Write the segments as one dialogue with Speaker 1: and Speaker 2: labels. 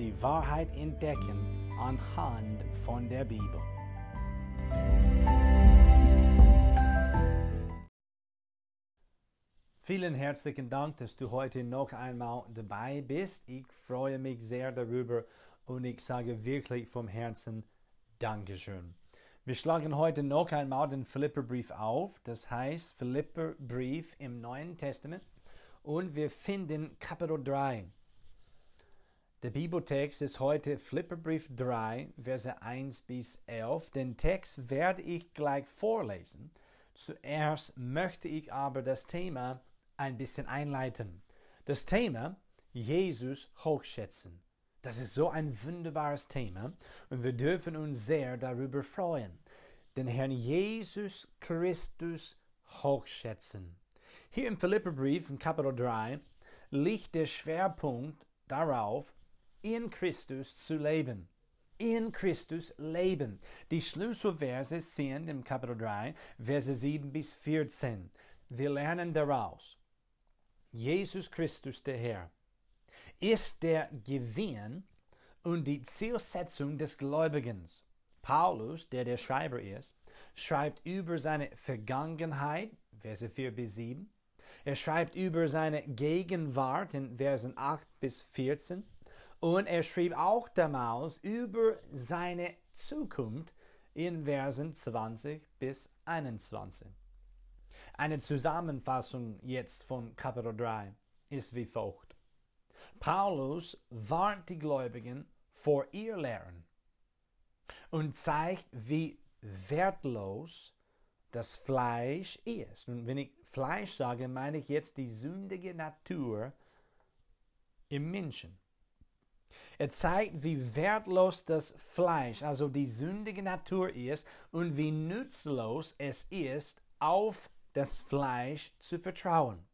Speaker 1: die Wahrheit entdecken anhand von der Bibel. Vielen herzlichen Dank, dass du heute noch einmal dabei bist. Ich freue mich sehr darüber und ich sage wirklich vom Herzen Dankeschön. Wir schlagen heute noch einmal den Philipperbrief auf, das heißt Philipperbrief im Neuen Testament und wir finden Kapitel 3. Der Bibeltext ist heute Philipperbrief 3, Verse 1 bis 11. Den Text werde ich gleich vorlesen. Zuerst möchte ich aber das Thema ein bisschen einleiten. Das Thema Jesus hochschätzen. Das ist so ein wunderbares Thema und wir dürfen uns sehr darüber freuen. Den Herrn Jesus Christus hochschätzen. Hier im Philipperbrief in Kapitel 3 liegt der Schwerpunkt darauf, in Christus zu leben. In Christus leben. Die Schlüsselverse sind im Kapitel 3, Verse 7 bis 14. Wir lernen daraus. Jesus Christus, der Herr, ist der Gewinn und die Zielsetzung des Gläubigen. Paulus, der der Schreiber ist, schreibt über seine Vergangenheit, Verse 4 bis 7. Er schreibt über seine Gegenwart in Versen 8 bis 14 und er schrieb auch damals über seine Zukunft in Versen 20 bis 21. Eine Zusammenfassung jetzt von Kapitel 3 ist wie folgt. Paulus warnt die Gläubigen vor ihr Lehren und zeigt, wie wertlos das Fleisch ist. Und wenn ich Fleisch sage, meine ich jetzt die sündige Natur im Menschen. Er zeigt, wie wertlos das Fleisch, also die sündige Natur ist und wie nutzlos es ist, auf das Fleisch zu vertrauen.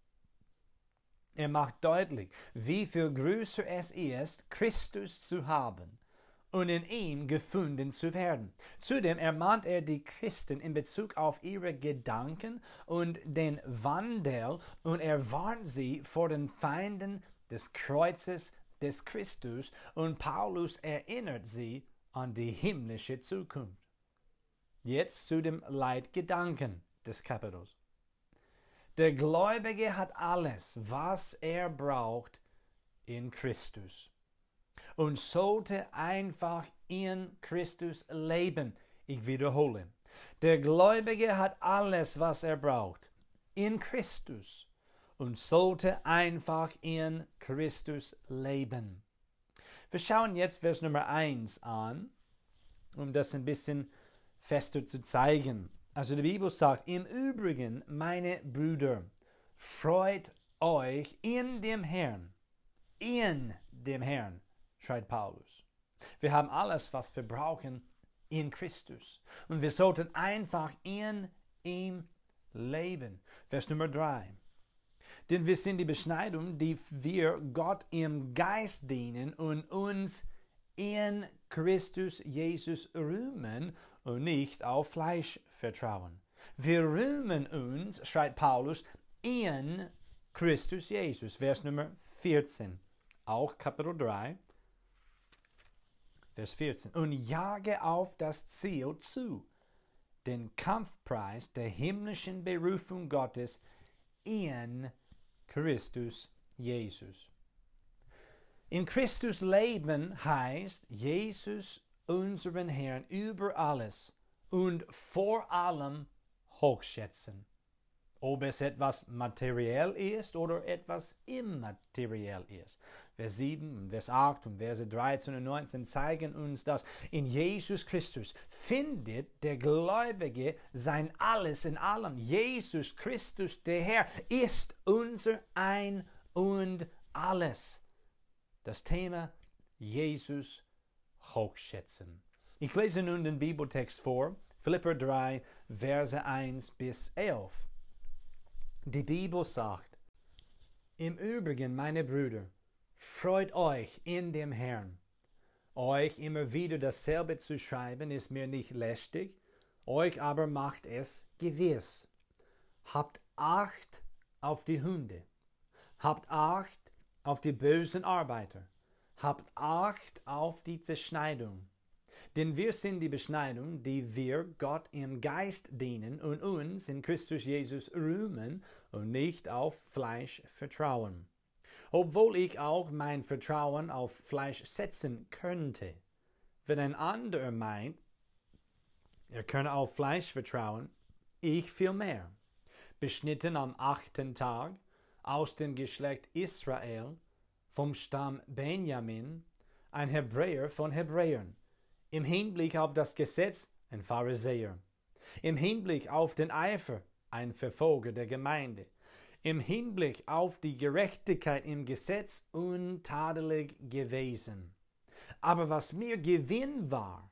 Speaker 1: Er macht deutlich, wie viel größer es ist, Christus zu haben und in ihm gefunden zu werden. Zudem ermahnt er die Christen in Bezug auf ihre Gedanken und den Wandel und er warnt sie vor den Feinden des Kreuzes des Christus und Paulus erinnert sie an die himmlische Zukunft. Jetzt zu dem Leitgedanken des Kapitels. Der Gläubige hat alles, was er braucht, in Christus und sollte einfach in Christus leben. Ich wiederhole. Der Gläubige hat alles, was er braucht, in Christus und sollte einfach in Christus leben. Wir schauen jetzt Vers Nummer 1 an, um das ein bisschen fester zu zeigen. Also die Bibel sagt, im Übrigen, meine Brüder, freut euch in dem Herrn. In dem Herrn, schreit Paulus. Wir haben alles, was wir brauchen, in Christus. Und wir sollten einfach in ihm leben. Vers Nummer 3. Denn wir sind die Beschneidung, die wir Gott im Geist dienen und uns in Christus Jesus rühmen und nicht auf Fleisch vertrauen. Wir rühmen uns, schreibt Paulus, in Christus Jesus. Vers Nummer 14. Auch Kapitel 3, Vers 14. Und jage auf das Ziel zu, den Kampfpreis der himmlischen Berufung Gottes in Christus Jesus. In Christus leben heißt Jesus unseren Herrn über alles und vor allem hochschätzen. Ob es etwas materiell ist oder etwas immateriell ist. Vers 7, Vers 8 und Verse 13 und 19 zeigen uns, dass in Jesus Christus findet der Gläubige sein Alles in allem. Jesus Christus, der Herr, ist unser Ein und Alles. Das Thema Jesus hochschätzen. Ich lese nun den Bibeltext vor, Philipper 3, Verse 1 bis 11. Die Bibel sagt, Im Übrigen, meine Brüder, freut euch in dem Herrn. Euch immer wieder dasselbe zu schreiben ist mir nicht lästig, euch aber macht es gewiss. Habt Acht auf die Hunde. Habt Acht auf die bösen Arbeiter. Habt Acht auf die Zerschneidung. Denn wir sind die Beschneidung, die wir Gott im Geist dienen und uns in Christus Jesus rühmen und nicht auf Fleisch vertrauen. Obwohl ich auch mein Vertrauen auf Fleisch setzen könnte. Wenn ein anderer meint, er könne auf Fleisch vertrauen, ich viel mehr. Beschnitten am achten Tag, aus dem Geschlecht Israel, vom Stamm Benjamin, ein Hebräer von Hebräern, im Hinblick auf das Gesetz ein Pharisäer, im Hinblick auf den Eifer ein Verfolger der Gemeinde, im Hinblick auf die Gerechtigkeit im Gesetz untadelig gewesen. Aber was mir Gewinn war,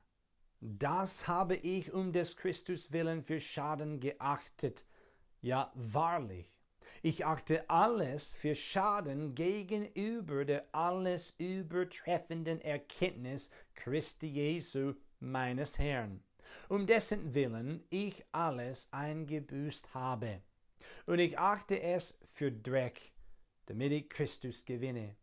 Speaker 1: das habe ich um des Christus willen für Schaden geachtet. Ja, wahrlich, ich achte alles für Schaden gegenüber der alles übertreffenden Erkenntnis Christi Jesu, meines Herrn, um dessen Willen ich alles eingebüßt habe. Und ich achte es für Dreck, damit ich Christus gewinne.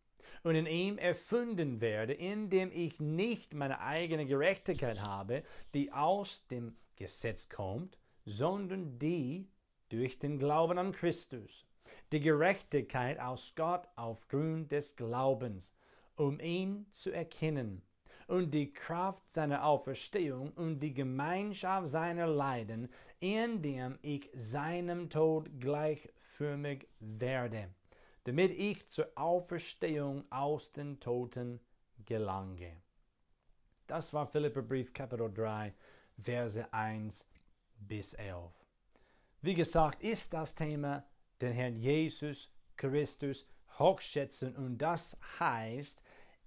Speaker 1: Und in ihm erfunden werde, indem ich nicht meine eigene Gerechtigkeit habe, die aus dem Gesetz kommt, sondern die durch den Glauben an Christus, die Gerechtigkeit aus Gott aufgrund des Glaubens, um ihn zu erkennen und die Kraft seiner Auferstehung und die Gemeinschaft seiner Leiden, indem ich seinem Tod gleichförmig werde, damit ich zur Auferstehung aus den Toten gelange. Das war Philipperbrief Kapitel 3, Verse 1 bis 11. Wie gesagt, ist das Thema den Herrn Jesus Christus hochschätzen und das heißt,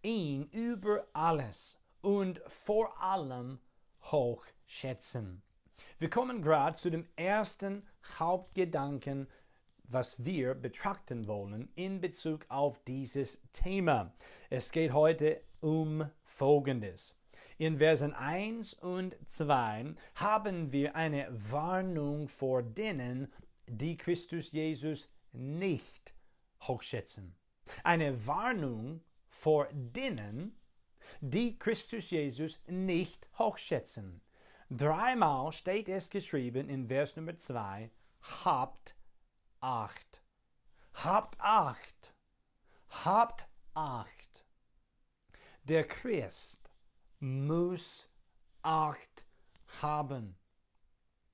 Speaker 1: ihn über alles und vor allem hochschätzen. Wir kommen gerade zu dem ersten Hauptgedanken, was wir betrachten wollen in Bezug auf dieses Thema. Es geht heute um Folgendes. In Versen 1 und 2 haben wir eine Warnung vor denen, die Christus Jesus nicht hochschätzen. Eine Warnung vor denen, die Christus Jesus nicht hochschätzen. Dreimal steht es geschrieben in Vers Nummer 2, habt Acht. Habt Acht. Habt Acht. Der Christ muss Acht haben.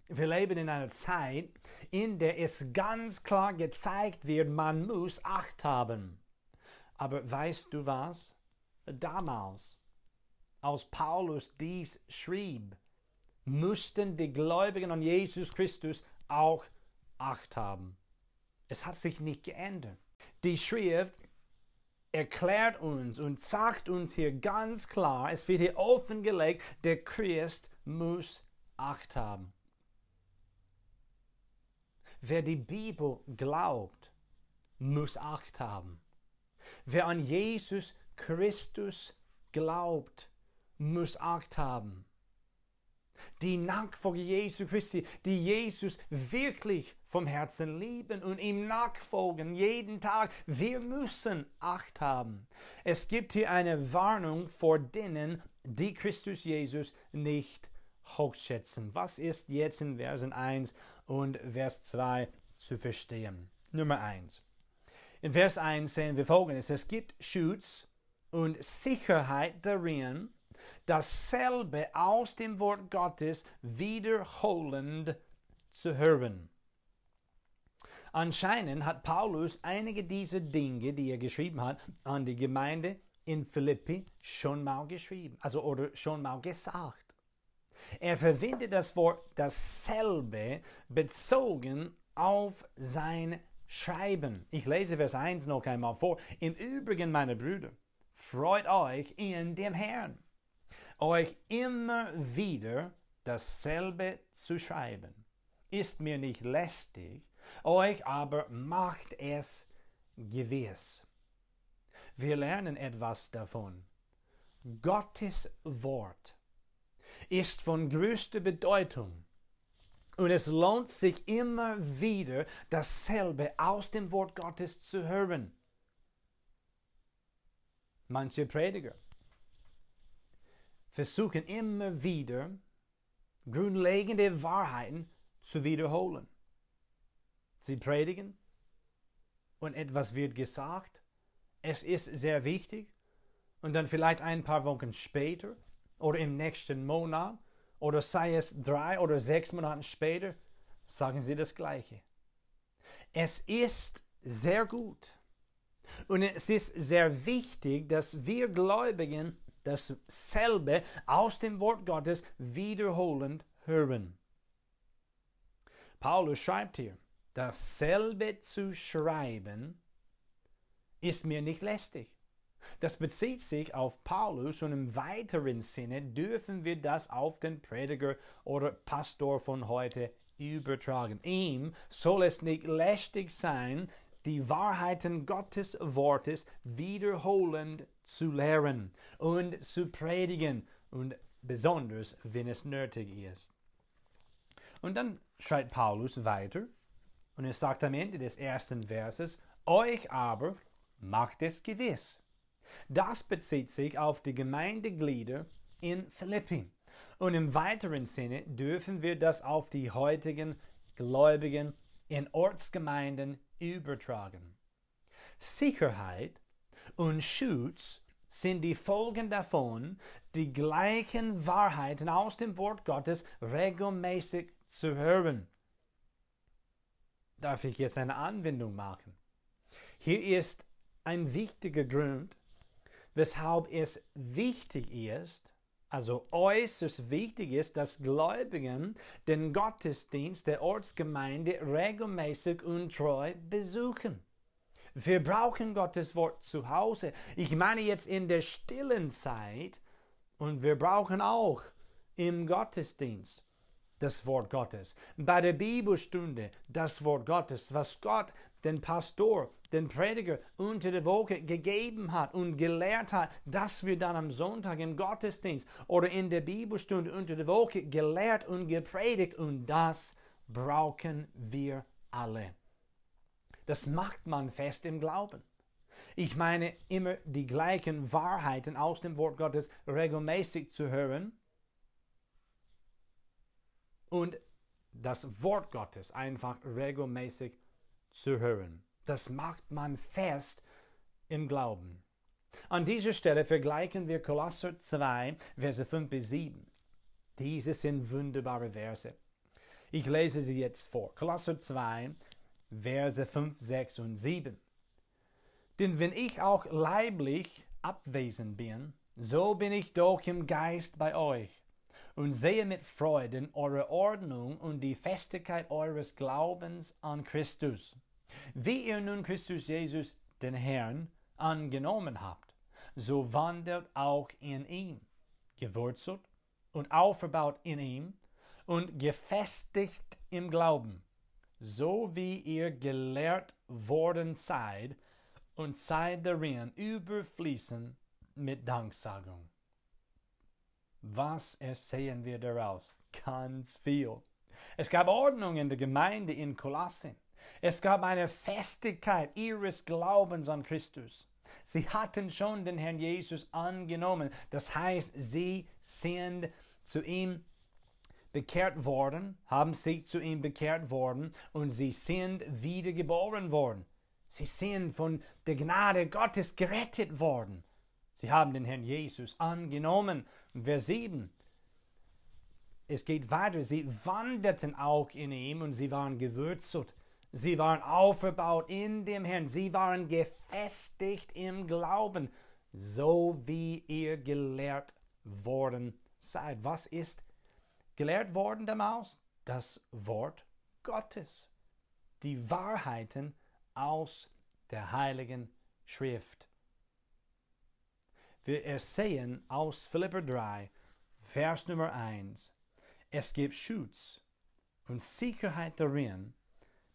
Speaker 1: Wir leben in einer Zeit, in der es ganz klar gezeigt wird, man muss Acht haben. Aber weißt du was? Damals, als Paulus dies schrieb, mussten die Gläubigen an Jesus Christus auch Acht haben. Es hat sich nicht geändert. Die Schrift erklärt uns und sagt uns hier ganz klar, es wird hier offengelegt, der Christ muss Acht haben. Wer die Bibel glaubt, muss Acht haben. Wer an Jesus Christus glaubt, muss Acht haben die Nachfolger Jesu Christi, die Jesus wirklich vom Herzen lieben und ihm nachfolgen jeden Tag. Wir müssen Acht haben. Es gibt hier eine Warnung vor denen, die Christus Jesus nicht hochschätzen. Was ist jetzt in Versen 1 und Vers 2 zu verstehen? Nummer 1. In Vers 1 sehen wir folgendes. Es gibt Schutz und Sicherheit darin, dasselbe aus dem Wort Gottes wiederholend zu hören. Anscheinend hat Paulus einige dieser Dinge, die er geschrieben hat, an die Gemeinde in Philippi schon mal geschrieben, also oder schon mal gesagt. Er verwendet das Wort dasselbe bezogen auf sein Schreiben. Ich lese Vers 1 noch einmal vor. Im Übrigen, meine Brüder, freut euch in dem Herrn. euch immer wieder dasselbe zu schreiben. Ist mir nicht lästig, euch aber macht es gewiss. Wir lernen etwas davon. Gottes Wort ist von größter Bedeutung. Und es lohnt sich immer wieder, dasselbe aus dem Wort Gottes zu hören. Manche Prediger versuchen immer wieder, grundlegende Wahrheiten zu wiederholen. Sie predigen und etwas wird gesagt. Es ist sehr wichtig. Und dann vielleicht ein paar Wochen später oder im nächsten Monat oder sei es drei oder sechs Monate später, sagen sie das Gleiche. Es ist sehr gut und es ist sehr wichtig, dass wir Gläubigen dasselbe aus dem Wort Gottes wiederholend hören. Paulus schreibt hier, dasselbe zu schreiben ist mir nicht lästig. Das bezieht sich auf Paulus und im weiteren Sinne dürfen wir das auf den Prediger oder Pastor von heute übertragen. Ihm soll es nicht lästig sein, die Wahrheiten Gottes Wortes wiederholend zu lehren und zu predigen und besonders, wenn es nötig ist. Und dann schreibt Paulus weiter und er sagt am Ende des ersten Verses, euch aber macht es gewiss. Das bezieht sich auf die Gemeindeglieder in Philippi. Und im weiteren Sinne dürfen wir das auf die heutigen Gläubigen in Ortsgemeinden übertragen. Sicherheit und Schutz sind die Folgen davon, die gleichen Wahrheiten aus dem Wort Gottes regelmäßig zu hören. Darf ich jetzt eine Anwendung machen? Hier ist ein wichtiger Grund, weshalb es wichtig ist, also äußerst wichtig ist, dass Gläubigen den Gottesdienst der Ortsgemeinde regelmäßig und treu besuchen. Wir brauchen Gottes Wort zu Hause. Ich meine jetzt in der stillen Zeit und wir brauchen auch im Gottesdienst das Wort Gottes. Bei der Bibelstunde das Wort Gottes, was Gott den Pastor, den Prediger unter der Woche gegeben hat und gelehrt hat, dass wir dann am Sonntag im Gottesdienst oder in der Bibelstunde unter der Woche gelehrt und gepredigt und das brauchen wir alle. Das macht man fest im Glauben. Ich meine, immer die gleichen Wahrheiten aus dem Wort Gottes regelmäßig zu hören und das Wort Gottes einfach regelmäßig zu hören. Das macht man fest im Glauben. An dieser Stelle vergleichen wir Kolosser 2, Verse 5 bis 7. Diese sind wunderbare Verse. Ich lese sie jetzt vor. Kolosser 2, Verse 5, 6 und 7. Denn wenn ich auch leiblich abwesend bin, so bin ich doch im Geist bei euch und sehe mit Freuden eure Ordnung und die Festigkeit eures Glaubens an Christus. Wie ihr nun Christus Jesus, den Herrn, angenommen habt, so wandelt auch in ihm, gewurzelt und aufgebaut in ihm und gefestigt im Glauben, so wie ihr gelehrt worden seid und seid darin überfließen mit Danksagung. Was ersehen wir daraus? Ganz viel. Es gab Ordnung in der Gemeinde in Kolosse. Es gab eine Festigkeit ihres Glaubens an Christus. Sie hatten schon den Herrn Jesus angenommen. Das heißt, sie sind zu ihm bekehrt worden, haben sich zu ihm bekehrt worden und sie sind wiedergeboren worden. Sie sind von der Gnade Gottes gerettet worden. Sie haben den Herrn Jesus angenommen. Vers 7. Es geht weiter. Sie wanderten auch in ihm und sie waren gewürzelt Sie waren aufgebaut in dem Herrn. Sie waren gefestigt im Glauben, so wie ihr gelehrt worden seid. Was ist gelehrt worden damals? Das Wort Gottes. Die Wahrheiten aus der Heiligen Schrift. Wir ersehen aus Philipper 3, Vers Nummer 1. Es gibt Schutz und Sicherheit darin,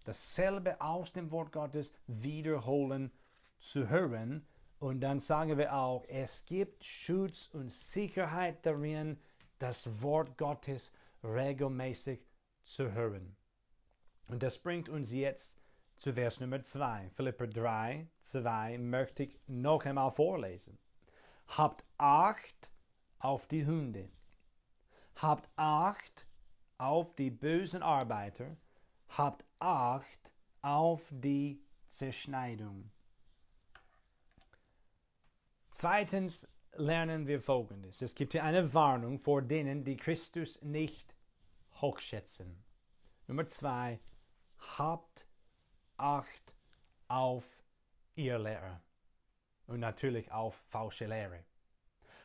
Speaker 1: dasselbe aus dem Wort Gottes wiederholen zu hören. Und dann sagen wir auch, es gibt Schutz und Sicherheit darin, das Wort Gottes regelmäßig zu hören. Und das bringt uns jetzt zu Vers Nummer 2. Philipper 3, 2 möchte ich noch einmal vorlesen. Habt Acht auf die Hunde. Habt Acht auf die bösen Arbeiter. Habt Acht auf die Zerschneidung. Zweitens lernen wir Folgendes. Es gibt hier eine Warnung vor denen, die Christus nicht hochschätzen. Nummer zwei, habt Acht auf ihr Lehrer und natürlich auf falsche Lehre.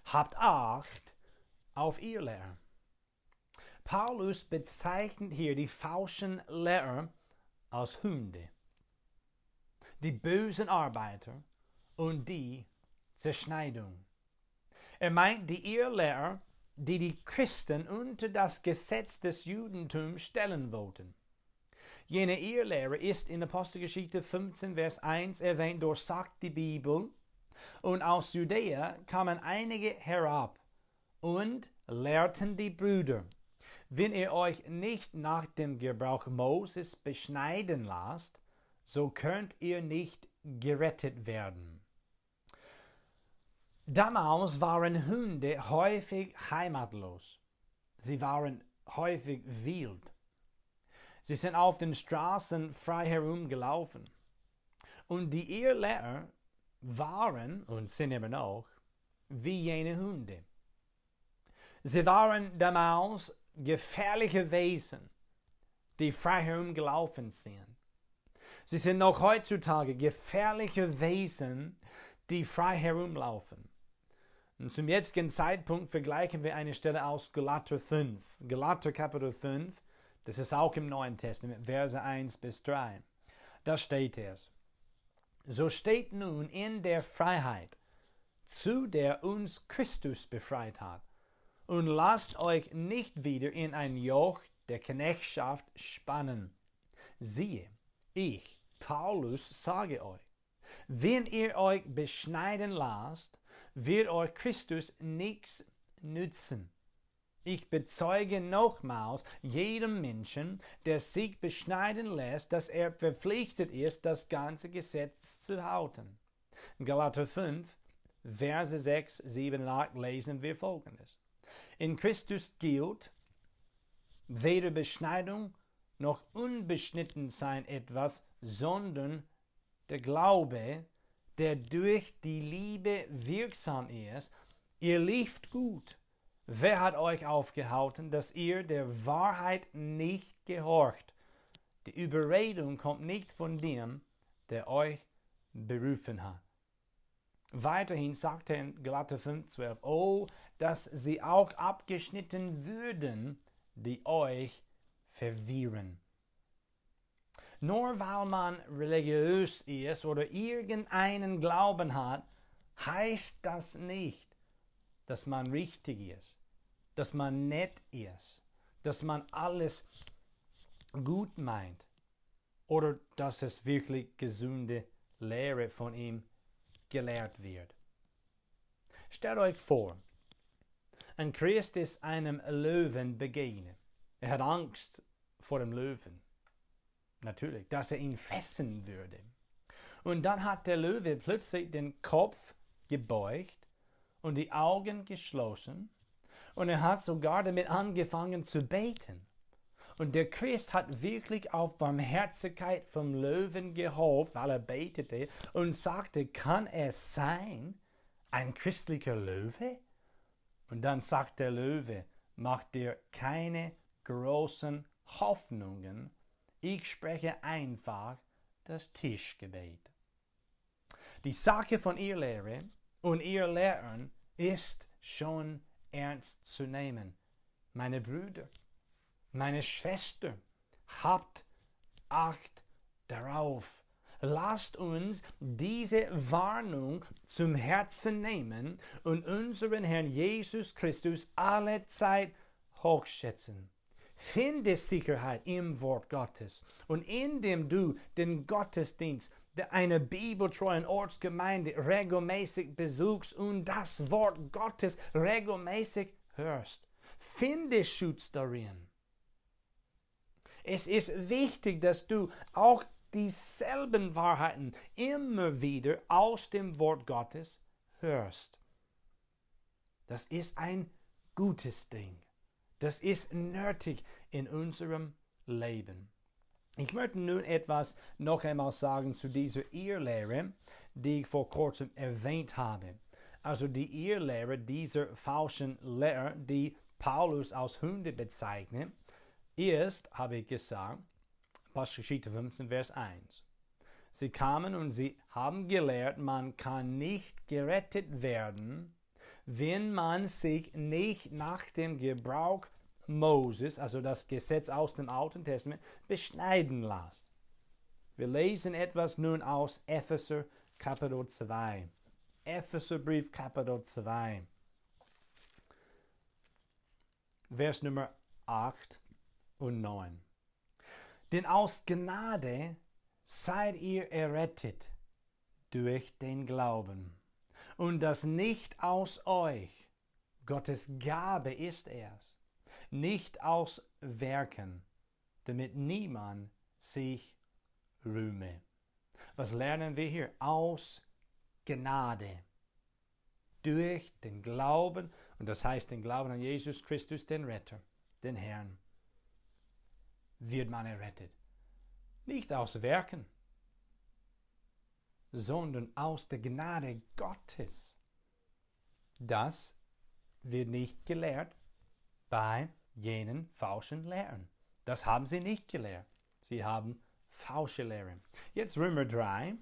Speaker 1: Habt Acht auf ihr Lehrer. Paulus bezeichnet hier die falschen Lehrer als Hunde, die bösen Arbeiter und die Zerschneidung. Er meint die Irrlehrer, die die Christen unter das Gesetz des Judentums stellen wollten. Jene Irrlehre ist in Apostelgeschichte 15, Vers 1 erwähnt, durchsagt die Bibel, und aus Judäa kamen einige herab und lehrten die Brüder, wenn ihr euch nicht nach dem Gebrauch Moses beschneiden lasst, so könnt ihr nicht gerettet werden. Damals waren Hunde häufig heimatlos. Sie waren häufig wild. Sie sind auf den Straßen frei herumgelaufen. Und die Irrlehrer waren und sind immer noch wie jene Hunde. Sie waren damals gefährliche Wesen, die frei herumgelaufen sind. Sie sind noch heutzutage gefährliche Wesen, die frei herumlaufen. Und zum jetzigen Zeitpunkt vergleichen wir eine Stelle aus Galater 5. Galater Kapitel 5, das ist auch im Neuen Testament, Verse 1 bis 3. Da steht es. So steht nun in der Freiheit, zu der uns Christus befreit hat, und lasst euch nicht wieder in ein Joch der Knechtschaft spannen. Siehe, ich, Paulus, sage euch, wenn ihr euch beschneiden lasst, wird euch Christus nichts nützen. Ich bezeuge nochmals jedem Menschen, der sich beschneiden lässt, dass er verpflichtet ist, das ganze Gesetz zu halten. Galater 5, Verse 6, 7 und 8 lesen wir folgendes. In Christus gilt weder Beschneidung noch Unbeschnittensein etwas, sondern der Glaube, der durch die Liebe wirksam ist. Ihr lieft gut. Wer hat euch aufgehalten, dass ihr der Wahrheit nicht gehorcht? Die Überredung kommt nicht von dem, der euch berufen hat. Weiterhin sagt er in Galater 5,12: Oh, dass sie auch abgeschnitten würden, die euch verwirren. Nur weil man religiös ist oder irgendeinen Glauben hat, heißt das nicht, dass man richtig ist, dass man nett ist, dass man alles gut meint oder dass es wirklich gesunde Lehre von ihm gelehrt wird. Stellt euch vor, ein Christ ist einem Löwen begegnet. Er hat Angst vor dem Löwen natürlich, dass er ihn fressen würde. Und dann hat der Löwe plötzlich den Kopf gebeugt und die Augen geschlossen und er hat sogar damit angefangen zu beten. Und der Christ hat wirklich auf Barmherzigkeit vom Löwen gehofft, weil er betete und sagte, kann es sein, ein christlicher Löwe? Und dann sagt der Löwe, mach dir keine großen Hoffnungen, ich spreche einfach das Tischgebet. Die Sache von ihr Lehre und ihr Lehren ist schon ernst zu nehmen. Meine Brüder, meine Schwester, habt Acht darauf. Lasst uns diese Warnung zum Herzen nehmen und unseren Herrn Jesus Christus alle Zeit hochschätzen. Finde Sicherheit im Wort Gottes. Und indem du den Gottesdienst einer bibeltreuen Ortsgemeinde regelmäßig besuchst und das Wort Gottes regelmäßig hörst, finde Schutz darin. Es ist wichtig, dass du auch dieselben Wahrheiten immer wieder aus dem Wort Gottes hörst. Das ist ein gutes Ding. Das ist nötig in unserem Leben. Ich möchte nun etwas noch einmal sagen zu dieser Irrlehre, die ich vor kurzem erwähnt habe. Also die Irrlehre dieser falschen Lehre, die Paulus als Hunde bezeichnet, ist, habe ich gesagt, Apostelgeschichte 15, Vers 1. Sie kamen und sie haben gelehrt, man kann nicht gerettet werden, wenn man sich nicht nach dem Gebrauch Moses, also das Gesetz aus dem Alten Testament, beschneiden lässt. Wir lesen etwas nun aus Epheser Kapitel 2. Epheserbrief Kapitel 2. Vers Nummer 8 und 9. Denn aus Gnade seid ihr errettet durch den Glauben. Und das nicht aus euch. Gottes Gabe ist es nicht aus Werken, damit niemand sich rühme. Was lernen wir hier? Aus Gnade. Durch den Glauben, und das heißt den Glauben an Jesus Christus, den Retter, den Herrn, wird man errettet. Nicht aus Werken, sondern aus der Gnade Gottes. Das wird nicht gelehrt bei jenen falschen Lehren. Das haben sie nicht gelehrt. Sie haben falsche Lehren. Jetzt Römer 3,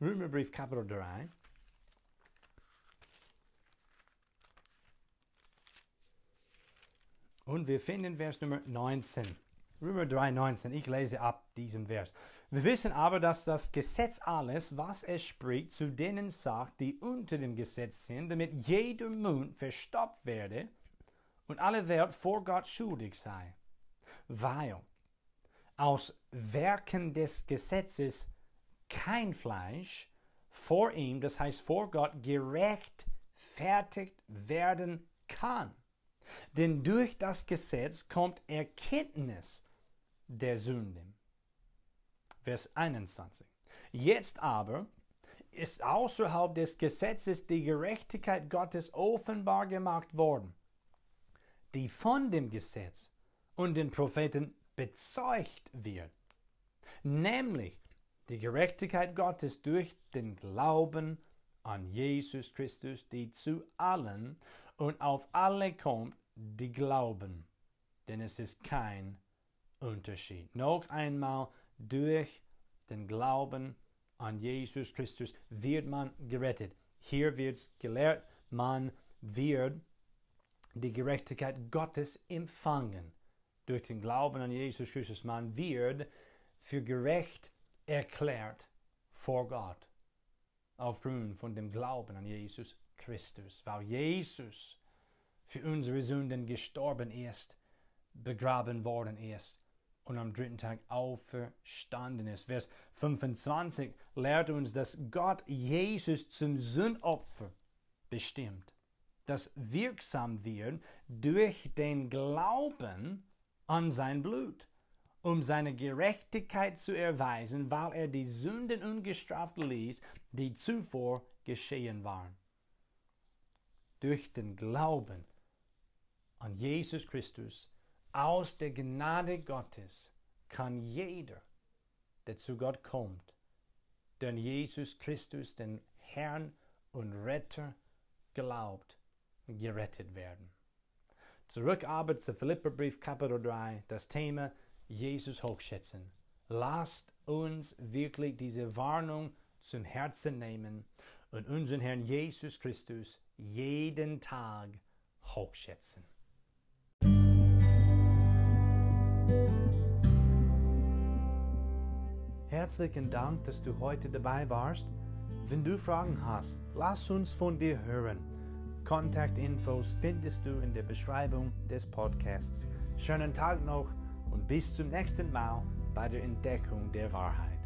Speaker 1: Römerbrief Kapitel 3. Und wir finden Vers Nummer 19. Römer 3, 19. Ich lese ab diesem Vers. Wir wissen aber, dass das Gesetz alles, was es spricht, zu denen sagt, die unter dem Gesetz sind, damit jeder Mund verstopft werde und alle Welt vor Gott schuldig sei, weil aus Werken des Gesetzes kein Fleisch vor ihm, das heißt vor Gott, gerechtfertigt werden kann. Denn durch das Gesetz kommt Erkenntnis der Sünde. Vers 21. Jetzt aber ist außerhalb des Gesetzes die Gerechtigkeit Gottes offenbar gemacht worden die von dem Gesetz und den Propheten bezeugt wird, nämlich die Gerechtigkeit Gottes durch den Glauben an Jesus Christus, die zu allen und auf alle kommt, die glauben, denn es ist kein Unterschied. Noch einmal, durch den Glauben an Jesus Christus wird man gerettet. Hier wird es gelehrt, man wird die Gerechtigkeit Gottes empfangen. Durch den Glauben an Jesus Christus. Man wird für gerecht erklärt vor Gott. Aufgrund von dem Glauben an Jesus Christus. Weil Jesus für unsere Sünden gestorben ist, begraben worden ist und am dritten Tag auferstanden ist. Vers 25 lehrt uns, dass Gott Jesus zum Sündopfer bestimmt das wirksam wird durch den Glauben an sein Blut, um seine Gerechtigkeit zu erweisen, weil er die Sünden ungestraft ließ, die zuvor geschehen waren. Durch den Glauben an Jesus Christus aus der Gnade Gottes kann jeder, der zu Gott kommt, der an Jesus Christus, den Herrn und Retter, glaubt, gerettet werden. Zurück aber zu Philipperbrief Kapitel 3, das Thema Jesus hochschätzen. Lasst uns wirklich diese Warnung zum Herzen nehmen und unseren Herrn Jesus Christus jeden Tag hochschätzen. Herzlichen Dank, dass du heute dabei warst. Wenn du Fragen hast, lass uns von dir hören. Kontaktinfos findest du in der Beschreibung des Podcasts. Schönen Tag noch und bis zum nächsten Mal bei der Entdeckung der Wahrheit.